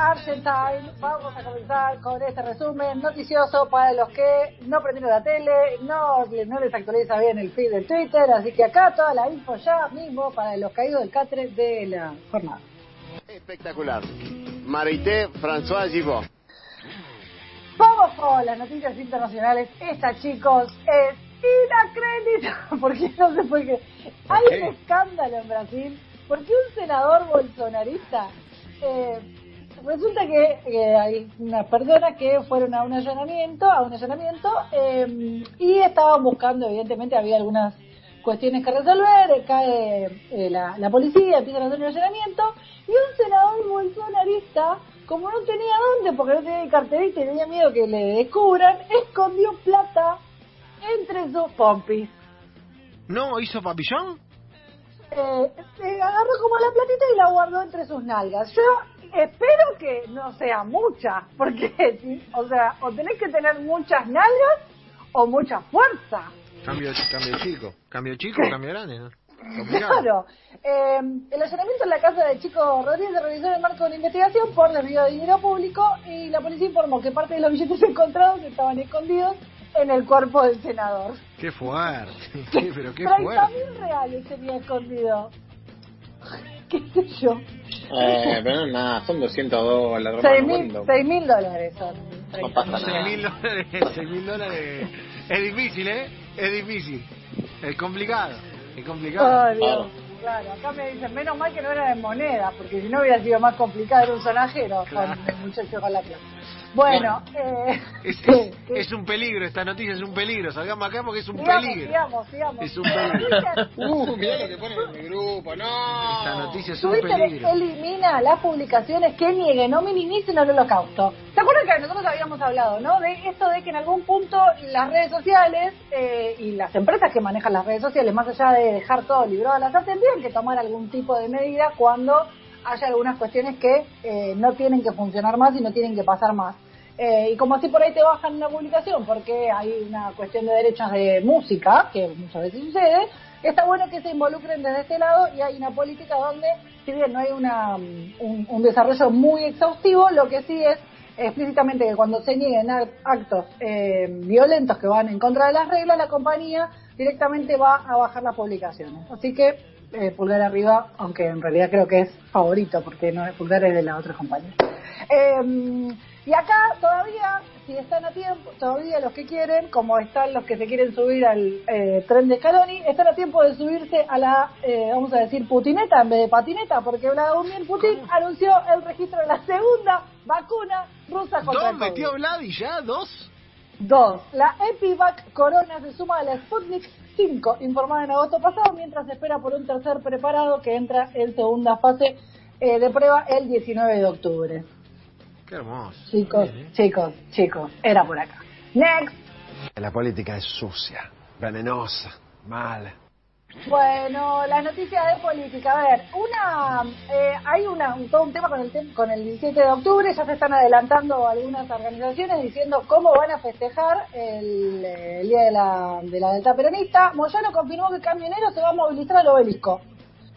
Argentine. Vamos a comenzar con este resumen noticioso para los que no prendieron la tele, no, no les actualiza bien el feed de Twitter, así que acá toda la info ya mismo para los caídos del catre de la jornada. Espectacular. Marité François Givot. Vamos con las noticias internacionales. Esta, chicos, es inacreditable. Porque no se fue que. Hay un escándalo en Brasil. Porque un senador bolsonarista. Eh, resulta que hay unas personas que fueron a un allanamiento, a un allanamiento, eh, y estaban buscando, evidentemente, había algunas cuestiones que resolver, cae eh, la, la, policía, empiezan a hacer un allanamiento, y un senador bolsonarista, como no tenía dónde, porque no tenía carterita y tenía miedo que le descubran, escondió plata entre sus pompis. ¿No hizo papillón? Eh, agarró como la platita y la guardó entre sus nalgas. Yo espero que no sea mucha, porque, o sea, o tenés que tener muchas nalgas o mucha fuerza. Cambio, cambio chico. Cambio chico, cambio grande, ¿no? Claro. Eh, el allanamiento en la casa de Chico Rodríguez se realizó en el marco de una investigación por desvío de dinero público y la policía informó que parte de los billetes encontrados estaban escondidos en el cuerpo del senador. ¡Qué fuerte! pero qué 30 mil reales tenía escondido. ¿Qué sé yo? Eh, pero no, nada, son 200 dólares. 6 mil dólares son. No pasa nada. 6 mil dólares, 6 mil dólares. Es difícil, ¿eh? Es difícil. Es complicado. Es complicado. Ay, Dios. Claro, acá me dicen, menos mal que no era de moneda, porque si no hubiera sido más complicado, era un sonajero Claro. con el muchacho con la plata. Bueno, eh, Es, un peligro, esta noticia es un peligro. Salgamos acá porque es un peligro. sigamos. Es un peligro. Uh, mirá lo que ponen en mi grupo, no. Esta noticia es un Twitter peligro. elimina las publicaciones que nieguen o minimicen el holocausto. ¿Se acuerdan que nosotros habíamos hablado, no? De esto de que en algún punto las redes sociales eh, y las empresas que manejan las redes sociales, más allá de dejar todo librado al azar, tendrían que tomar algún tipo de medida cuando haya algunas cuestiones que eh, no tienen que funcionar más y no tienen que pasar más. Eh, y como así por ahí te bajan una publicación porque hay una cuestión de derechos de música, que muchas veces sucede, está bueno que se involucren desde este lado y hay una política donde, si bien no hay una, un, un desarrollo muy exhaustivo, lo que sí es explícitamente que cuando se nieguen act- actos eh, violentos que van en contra de las reglas, la compañía directamente va a bajar las publicaciones. Así que eh, pulgar arriba, aunque en realidad creo que es favorito porque no es pulgar es de la otra compañía. Eh, y acá todavía, si están a tiempo, todavía los que quieren, como están los que se quieren subir al eh, tren de Scaloni, están a tiempo de subirse a la, eh, vamos a decir, putineta en vez de patineta, porque Vladimir Putin anunció el registro de la segunda vacuna rusa contra ¿Dos el COVID. metió Vladi ya? ¿Dos? Dos. La Epivac Corona se suma a la Sputnik 5, informada en agosto pasado, mientras se espera por un tercer preparado que entra en segunda fase eh, de prueba el 19 de octubre. Qué hermoso. Chicos, Bien, ¿eh? chicos, chicos, era por acá. Next. La política es sucia, venenosa, mala. Bueno, las noticias de política. A ver, una, eh, hay una, un- todo un tema con el, con el 17 de octubre. Ya se están adelantando algunas organizaciones diciendo cómo van a festejar el, el día de la, de la delta peronista. Moyano confirmó que Camionero se va a movilizar al obelisco.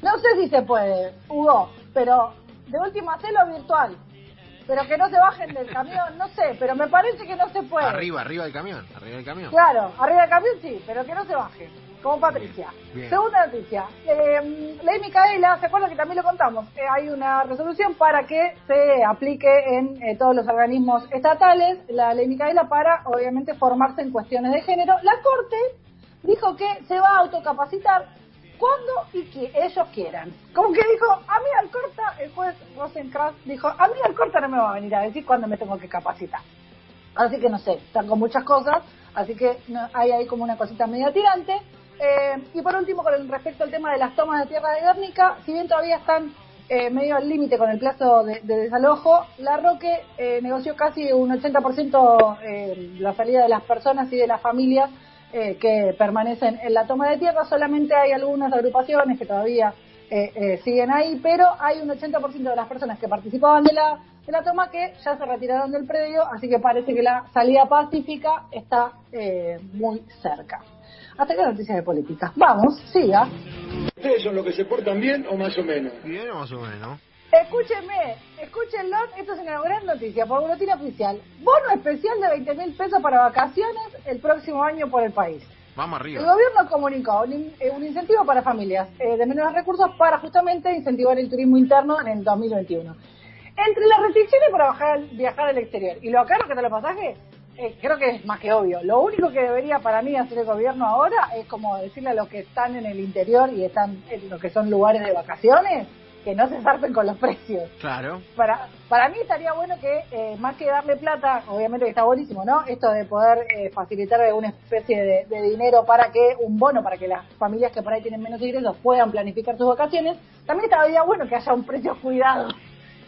No sé si se puede, Hugo, pero de última hacerlo virtual. Pero que no se bajen del camión, no sé, pero me parece que no se puede. Arriba, arriba del camión. Arriba del camión. Claro, arriba del camión sí, pero que no se baje, como Patricia. Bien. Segunda noticia, eh, Ley Micaela, ¿se acuerdan que también lo contamos? Eh, hay una resolución para que se aplique en eh, todos los organismos estatales la Ley Micaela para, obviamente, formarse en cuestiones de género. La Corte dijo que se va a autocapacitar cuando y que ellos quieran. Como que dijo, a mí Alcorta, el juez Rosencrantz dijo, a mí Alcorta no me va a venir a decir cuándo me tengo que capacitar. Así que no sé, están con muchas cosas, así que no- hay ahí como una cosita media tirante. Eh, y por último, con respecto al tema de las tomas de tierra de Guernica, si bien todavía están eh, medio al límite con el plazo de, de desalojo, la Roque eh, negoció casi un 80% eh, la salida de las personas y de las familias eh, que permanecen en la toma de tierra. Solamente hay algunas agrupaciones que todavía siguen ahí, pero hay un 80% de las personas que participaban de la, de la toma que ya se retiraron del predio, así que parece que la salida pacífica está muy cerca. Hasta que noticias de política. Vamos, siga. ¿Ustedes son los que se portan bien o más o menos? Bien o más o menos. Escúchenme, escúchenlo, esto es una gran noticia por boletín oficial. Bono especial de 20 mil pesos para vacaciones el próximo año por el país. Vamos El arriba. gobierno comunicó un, in- eh, un incentivo para familias eh, de menores recursos para justamente incentivar el turismo interno en el 2021. Entre las restricciones para bajar- viajar al exterior y lo caro que están los pasajes, eh, creo que es más que obvio. Lo único que debería para mí hacer el gobierno ahora es como decirle a los que están en el interior y están en lo que son lugares de vacaciones que no se zarpen con los precios Claro. para para mí estaría bueno que eh, más que darle plata, obviamente que está buenísimo, ¿no? Esto de poder eh, facilitar alguna especie de, de dinero para que un bono para que las familias que por ahí tienen menos ingresos puedan planificar sus vacaciones, también estaría bueno que haya un precio cuidado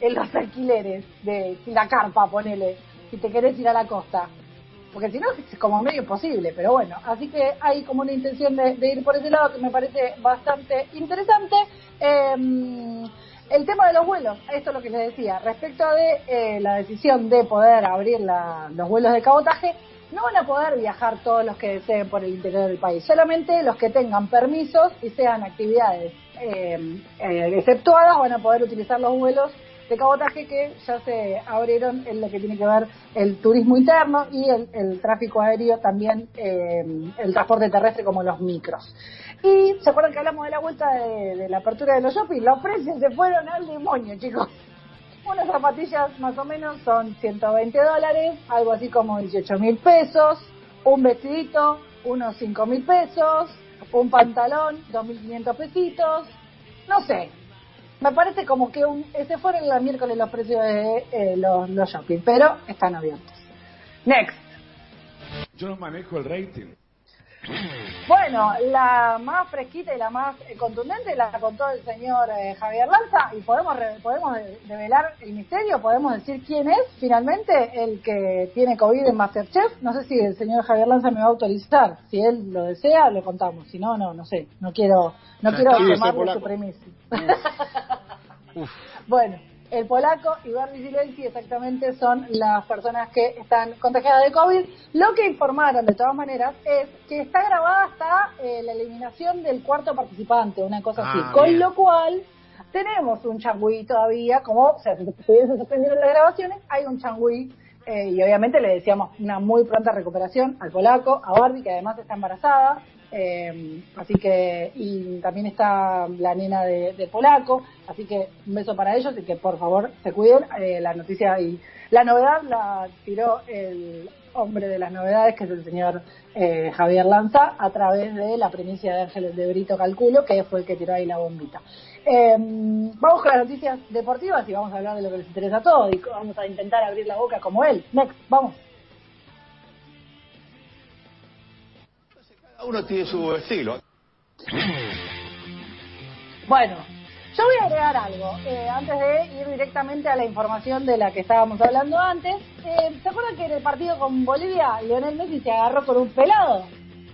en los alquileres de la carpa, ponele, si te querés ir a la costa. Porque si no es como medio imposible, pero bueno, así que hay como una intención de, ir por ese lado que me parece bastante interesante. Eh, el tema de los vuelos, esto es lo que les decía, respecto de eh, la decisión de poder abrir la- los vuelos de cabotaje, no van a poder viajar todos los que deseen por el interior del país, solamente los que tengan permisos y sean actividades eh, eh, exceptuadas van a poder utilizar los vuelos de cabotaje que ya se abrieron en lo que tiene que ver el turismo interno y el, el tráfico aéreo, también eh, el transporte terrestre como los micros. Y se acuerdan que hablamos de la vuelta de, de la apertura de los shopping, los precios se fueron al demonio, chicos. Unas zapatillas más o menos son 120 dólares, algo así como 18 mil pesos, un vestidito, unos 5 mil pesos, un pantalón, 2.500 pesitos, no sé. Me parece como que un, se fueron el miércoles los precios de eh, los, los shopping, pero están abiertos. Next. Yo no manejo el rating. Bueno, la más fresquita y la más eh, contundente la contó el señor eh, Javier Lanza y podemos re- podemos de- develar el misterio, podemos decir quién es finalmente el que tiene COVID en Masterchef. No sé si el señor Javier Lanza me va a autorizar. Si él lo desea, lo contamos. Si no, no, no sé. No quiero, no quiero polaco. su premisa. Uf. Bueno, el polaco y Bernie Silenzi exactamente son las personas que están contagiadas de COVID. Lo que informaron de todas maneras es que está grabada hasta eh, la eliminación del cuarto participante, una cosa Ah, así. Con bien. lo cual tenemos un changüí todavía, como se, se suspendieron las grabaciones, hay un changüí eh, y obviamente le deseamos una muy pronta recuperación al polaco, a Barbie que además está embarazada. Eh, así que, y también está la nena de, polaco, así que un beso para ellos y que por favor se cuiden. Eh, la noticia y la novedad la tiró el hombre de las novedades, que es el señor eh, Javier Lanza, a través de la primicia de Ángeles de Brito Calculo, que fue el que tiró ahí la bombita. Eh, vamos con las noticias deportivas y vamos a hablar de lo que les interesa a todos y vamos a intentar abrir la boca como él. Next, vamos. Uno tiene su estilo. Bueno, yo voy a agregar algo. Eh, antes de ir directamente a la información de la que estábamos hablando antes, eh, ¿se acuerdan que en el partido con Bolivia Lionel Messi se agarró con un pelado?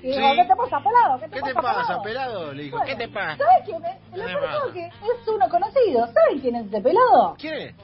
Y dijo, Sí. ¿qué te pasa, pelado? ¿Qué te, ¿Qué te pasa, pasa, pelado? Le dijo, Bueno, ¿qué te pasa? ¿Sabes quién es? ¿Qué Lo peor de pasa? que es uno conocido. ¿Saben quién es ese pelado? ¿Quién es?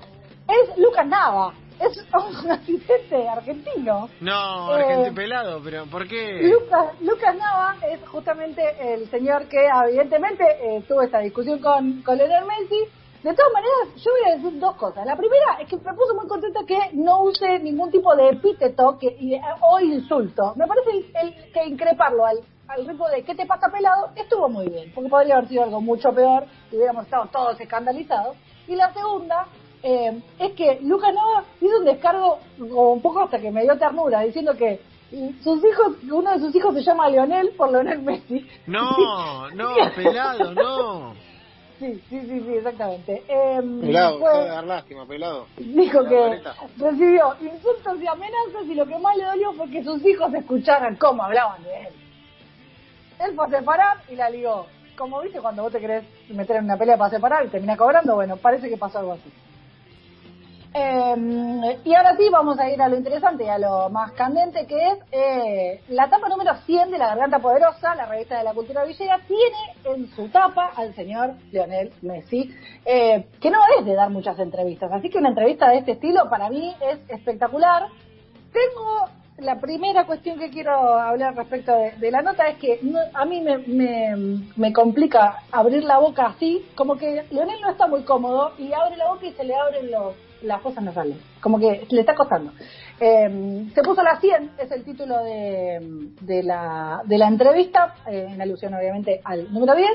Es Lucas Nava. Es un asistente argentino. No, Eh, Argentino pelado, pero ¿por qué? Lucas, Lucas Nava es justamente el señor que evidentemente eh, tuvo esta discusión con, con Lionel Messi. De todas maneras, yo voy a decir dos cosas. La primera es que me puso muy contenta que no use ningún tipo de epíteto que, y- o insulto. Me parece el, el- que increparlo al, al ritmo de ¿qué te pasa pelado? estuvo muy bien, porque podría haber sido algo mucho peor y hubiéramos estado todos escandalizados. Y la segunda eh, es que Lucas Nava hizo un descargo como un poco hasta que me dio ternura, diciendo que sus hijos, uno de sus hijos se llama Lionel por Lionel Messi. No, no, pelado, no. Sí, sí, sí, sí, exactamente. Eh, Pelado, fue- dar lástima, pelado. dijo que recibió insultos y amenazas y lo que más le dolió fue que sus hijos escucharan cómo hablaban de él. Él fue a separar y la ligó. Como viste cuando vos te querés meter en una pelea para separar y termina cobrando, bueno, parece que pasó algo así. Eh, y ahora sí vamos a ir a lo interesante y a lo más candente que es eh, la tapa número 100 de La Garganta Poderosa, la revista de la cultura villera, tiene en su tapa al señor Lionel Messi, eh, que no es de dar muchas entrevistas, así que una entrevista de este estilo para mí es espectacular. Tengo la primera cuestión que quiero hablar respecto de, la nota es que no- a mí me, me, me complica abrir la boca así, como que Leonel no está muy cómodo y abre la boca y se le abren los, las cosas nasales, como que le está costando. Eh, se puso la 100, es el título de, de, la, de la entrevista, eh, en alusión obviamente al número 10.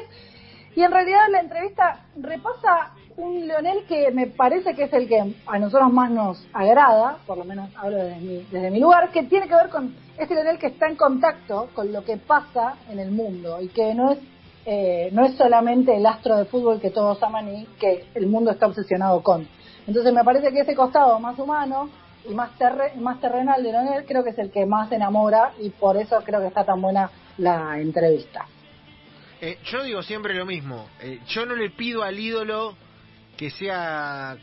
Y en realidad la entrevista repasa un Leonel que me parece que es el que a nosotros más nos agrada, por lo menos hablo desde mi, desde mi lugar, que tiene que ver con este Leonel que está en contacto con lo que pasa en el mundo y que no es, eh, no es solamente el astro de fútbol que todos aman y que el mundo está obsesionado con. Entonces me parece que ese costado más humano y más, terre- más terrenal de Leonel creo que es el que más enamora y por eso creo que está tan buena la entrevista. Eh, yo digo siempre lo mismo. Eh, yo no le pido al ídolo que sea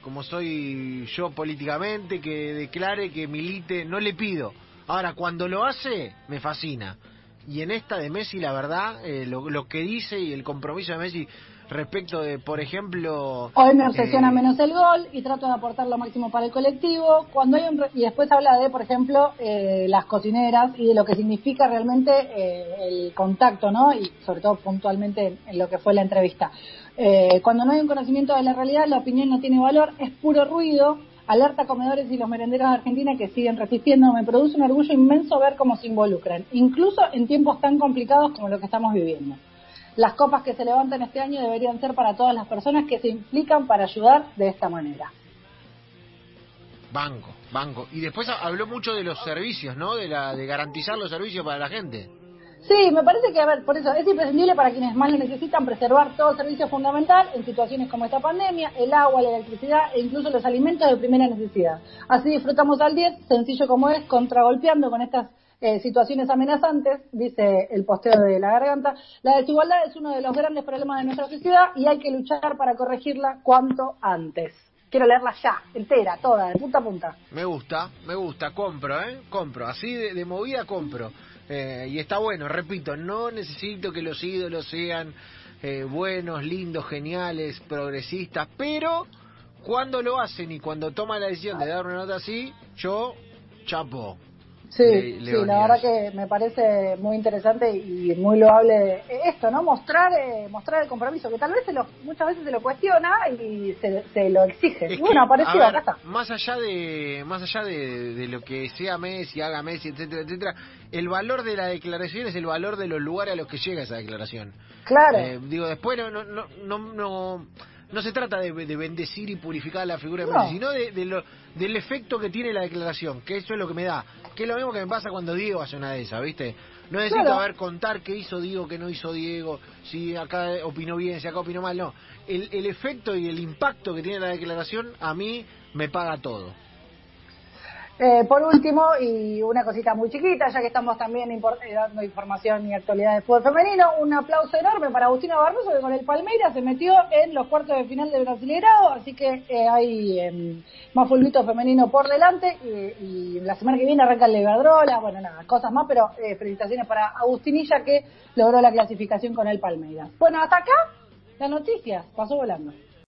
como soy yo políticamente, que declare, que milite. No le pido. Ahora, cuando lo hace, me fascina. Y en esta de Messi, la verdad, eh, lo, lo que dice y el compromiso de Messi respecto de, por ejemplo... Hoy me obsesiona eh, menos el gol y trato de aportar lo máximo para el colectivo. Cuando hay un re- y después habla de, por ejemplo, eh, las cocineras y de lo que significa realmente eh, el contacto, ¿no? Y sobre todo puntualmente en, en lo que fue la entrevista. Eh, cuando no hay un conocimiento de la realidad, la opinión no tiene valor, es puro ruido. Alerta comedores y los merenderos de Argentina que siguen resistiendo. Me produce un orgullo inmenso ver cómo se involucran, incluso en tiempos tan complicados como lo que estamos viviendo. Las copas que se levantan este año deberían ser para todas las personas que se implican para ayudar de esta manera. Banco, banco. Y después ha- habló mucho de los servicios, ¿no? De, la, de garantizar los servicios para la gente. Sí, me parece que, a ver, por eso es imprescindible para quienes más lo necesitan preservar todo servicio fundamental en situaciones como esta pandemia, el agua, la electricidad e incluso los alimentos de primera necesidad. Así disfrutamos al 10, sencillo como es, contragolpeando con estas eh, situaciones amenazantes, dice el posteo de la garganta. La desigualdad es uno de los grandes problemas de nuestra sociedad y hay que luchar para corregirla cuanto antes. Quiero leerla ya, entera, toda, de punta a punta. Me gusta, me gusta, compro, ¿eh? Compro, así de, de movida compro. Eh, y está bueno, repito, no necesito que los ídolos sean eh, buenos, lindos, geniales, progresistas, pero cuando lo hacen y cuando toman la decisión de dar una nota así, yo chapo. Sí, Le- sí, la verdad que me parece muy interesante y muy loable esto, ¿no? Mostrar eh, mostrar el compromiso, que tal vez se lo, muchas veces se lo cuestiona y se, se lo exige. Es y que, bueno, apareció, ver, acá está. Más allá de más allá de, de lo que sea Messi, haga Messi, etcétera, etcétera, el valor de la declaración es el valor de los lugares a los que llega esa declaración. Claro. Eh, digo, después no, no, no, no, no, se trata de, de bendecir y purificar la figura de No. Messi, sino de, de lo- del efecto que tiene la declaración, que eso es lo que me da. Que es lo mismo que me pasa cuando Diego hace una de esas, ¿viste? No necesito, Claro. a ver, contar qué hizo Diego, qué no hizo Diego, si acá opinó bien, si acá opinó mal, no. El, el efecto y el impacto que tiene la declaración a mí me paga todo. Eh, por último, y una cosita muy chiquita, ya que estamos también impor- eh, dando información y actualidad de fútbol femenino, un aplauso enorme para Agustina Barroso, que con el Palmeiras se metió en los cuartos de final del Brasileirao, así que eh, hay eh, más fulbito femenino por delante, y, la semana que viene arranca el de Iberdrola, bueno, nada, cosas más, pero eh, felicitaciones para Agustinilla que logró la clasificación con el Palmeiras. Bueno, hasta acá, las noticias, pasó volando.